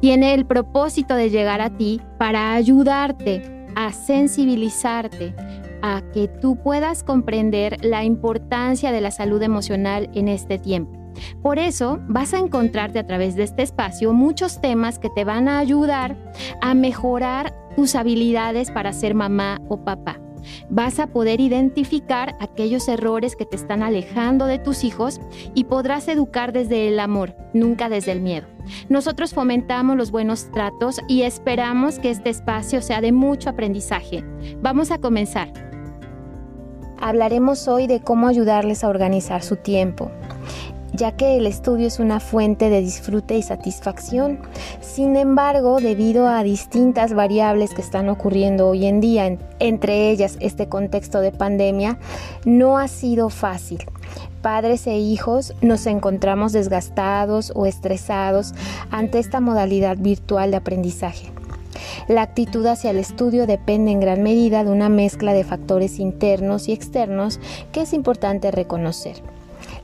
tiene el propósito de llegar a ti para ayudarte a sensibilizarte, a que tú puedas comprender la importancia de la salud emocional en este tiempo. Por eso vas a encontrarte a través de este espacio muchos temas que te van a ayudar a mejorar tus habilidades para ser mamá o papá vas a poder identificar aquellos errores que te están alejando de tus hijos y podrás educar desde el amor, nunca desde el miedo. Nosotros fomentamos los buenos tratos y esperamos que este espacio sea de mucho aprendizaje. Vamos a comenzar. Hablaremos hoy de cómo ayudarles a organizar su tiempo ya que el estudio es una fuente de disfrute y satisfacción. Sin embargo, debido a distintas variables que están ocurriendo hoy en día, entre ellas este contexto de pandemia, no ha sido fácil padres e hijos nos encontramos desgastados o estresados ante esta modalidad virtual de aprendizaje. La actitud hacia el estudio depende en gran medida de una mezcla de factores internos y externos que es importante reconocer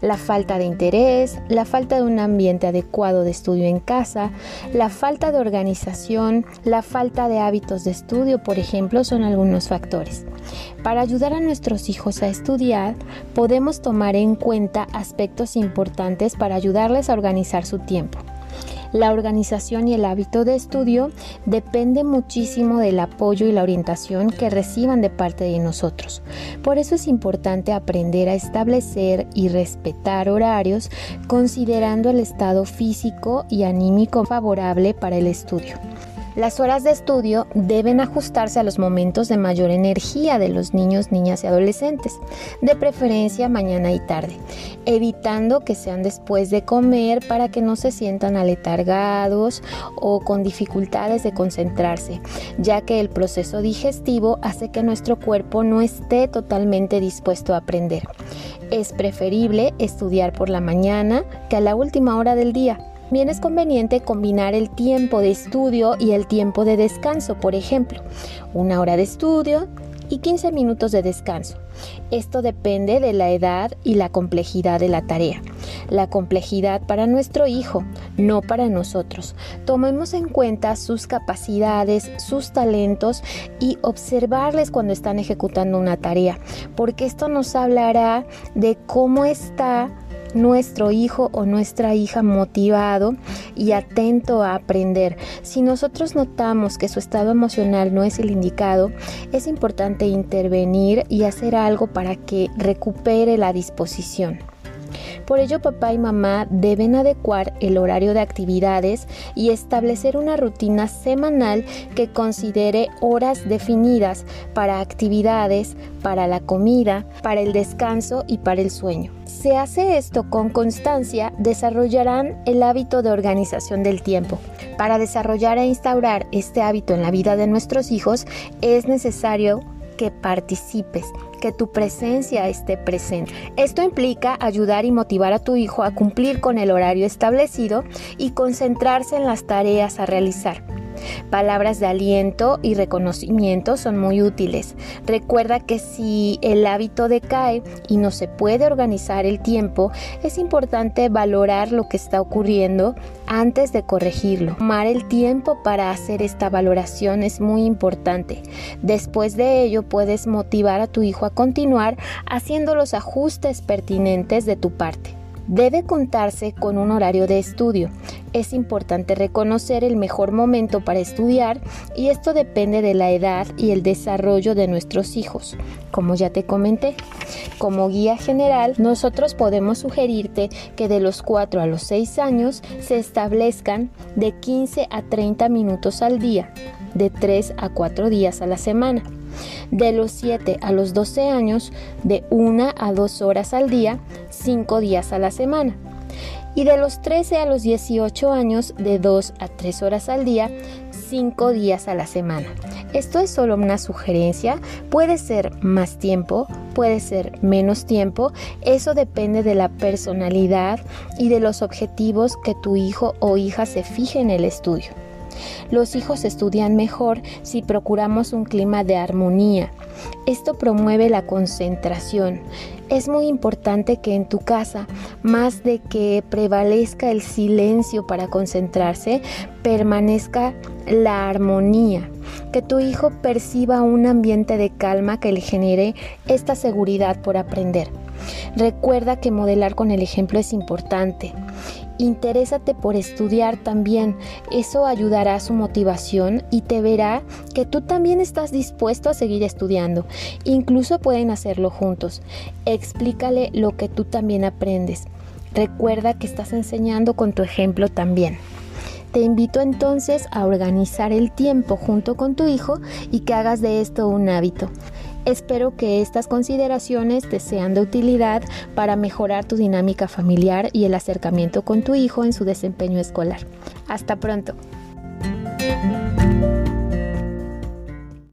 la falta de interés, la falta de un ambiente adecuado de estudio en casa, la falta de organización, la falta de hábitos de estudio, por ejemplo, son algunos factores. Para ayudar a nuestros hijos a estudiar, podemos tomar en cuenta aspectos importantes para ayudarles a organizar su tiempo. La organización y el hábito de estudio depende muchísimo del apoyo y la orientación que reciban de parte de nosotros. Por eso es importante aprender a establecer y respetar horarios considerando el estado físico y anímico favorable para el estudio. Las horas de estudio deben ajustarse a los momentos de mayor energía de los niños, niñas y adolescentes, de preferencia mañana y tarde, evitando que sean después de comer para que no se sientan aletargados o con dificultades de concentrarse, ya que el proceso digestivo hace que nuestro cuerpo no esté totalmente dispuesto a aprender. Es preferible estudiar por la mañana que a la última hora del día también es conveniente combinar el tiempo de estudio y el tiempo de descanso, por ejemplo, una hora de estudio y 15 minutos de descanso. Esto depende de la edad y la complejidad de la tarea. La complejidad para nuestro hijo, no para nosotros. Tomemos en cuenta sus capacidades, sus talentos y observarles cuando están ejecutando una tarea, porque esto nos hablará de cómo está nuestro hijo o nuestra hija motivado y atento a aprender. Si nosotros notamos que su estado emocional no es el indicado, es importante intervenir y hacer algo para que recupere la disposición. Por ello, papá y mamá deben adecuar el horario de actividades y establecer una rutina semanal que considere horas definidas para actividades, para la comida, para el descanso y para el sueño. Se hace esto con constancia, desarrollarán el hábito de organización del tiempo. Para desarrollar e instaurar este hábito en la vida de nuestros hijos es necesario que participes, que tu presencia esté presente. Esto implica ayudar y motivar a tu hijo a cumplir con el horario establecido y concentrarse en las tareas a realizar. Palabras de aliento y reconocimiento son muy útiles. Recuerda que si el hábito decae y no se puede organizar el tiempo, es importante valorar lo que está ocurriendo antes de corregirlo. Tomar el tiempo para hacer esta valoración es muy importante. Después de ello puedes motivar a tu hijo a continuar haciendo los ajustes pertinentes de tu parte. Debe contarse con un horario de estudio. Es importante reconocer el mejor momento para estudiar y esto depende de la edad y el desarrollo de nuestros hijos. Como ya te comenté, como guía general, nosotros podemos sugerirte que de los 4 a los 6 años se establezcan de 15 a 30 minutos al día, de 3 a 4 días a la semana de los 7 a los 12 años, de 1 a 2 horas al día, 5 días a la semana. Y de los 13 a los 18 años, de 2 a 3 horas al día, cinco días a la semana. Esto es solo una sugerencia, puede ser más tiempo, puede ser menos tiempo, eso depende de la personalidad y de los objetivos que tu hijo o hija se fije en el estudio. Los hijos estudian mejor si procuramos un clima de armonía. Esto promueve la concentración. Es muy importante que en tu casa, más de que prevalezca el silencio para concentrarse, permanezca la armonía. Que tu hijo perciba un ambiente de calma que le genere esta seguridad por aprender. Recuerda que modelar con el ejemplo es importante Interésate por estudiar también. Eso ayudará a su motivación y te verá que tú también estás dispuesto a seguir estudiando. Incluso pueden hacerlo juntos. Explícale lo que tú también aprendes. Recuerda que estás enseñando con tu ejemplo también. Te invito entonces a organizar el tiempo junto con tu hijo y que hagas de esto un hábito. Espero que estas consideraciones te sean de utilidad para mejorar tu dinámica familiar y el acercamiento con tu hijo en su desempeño escolar. Hasta pronto.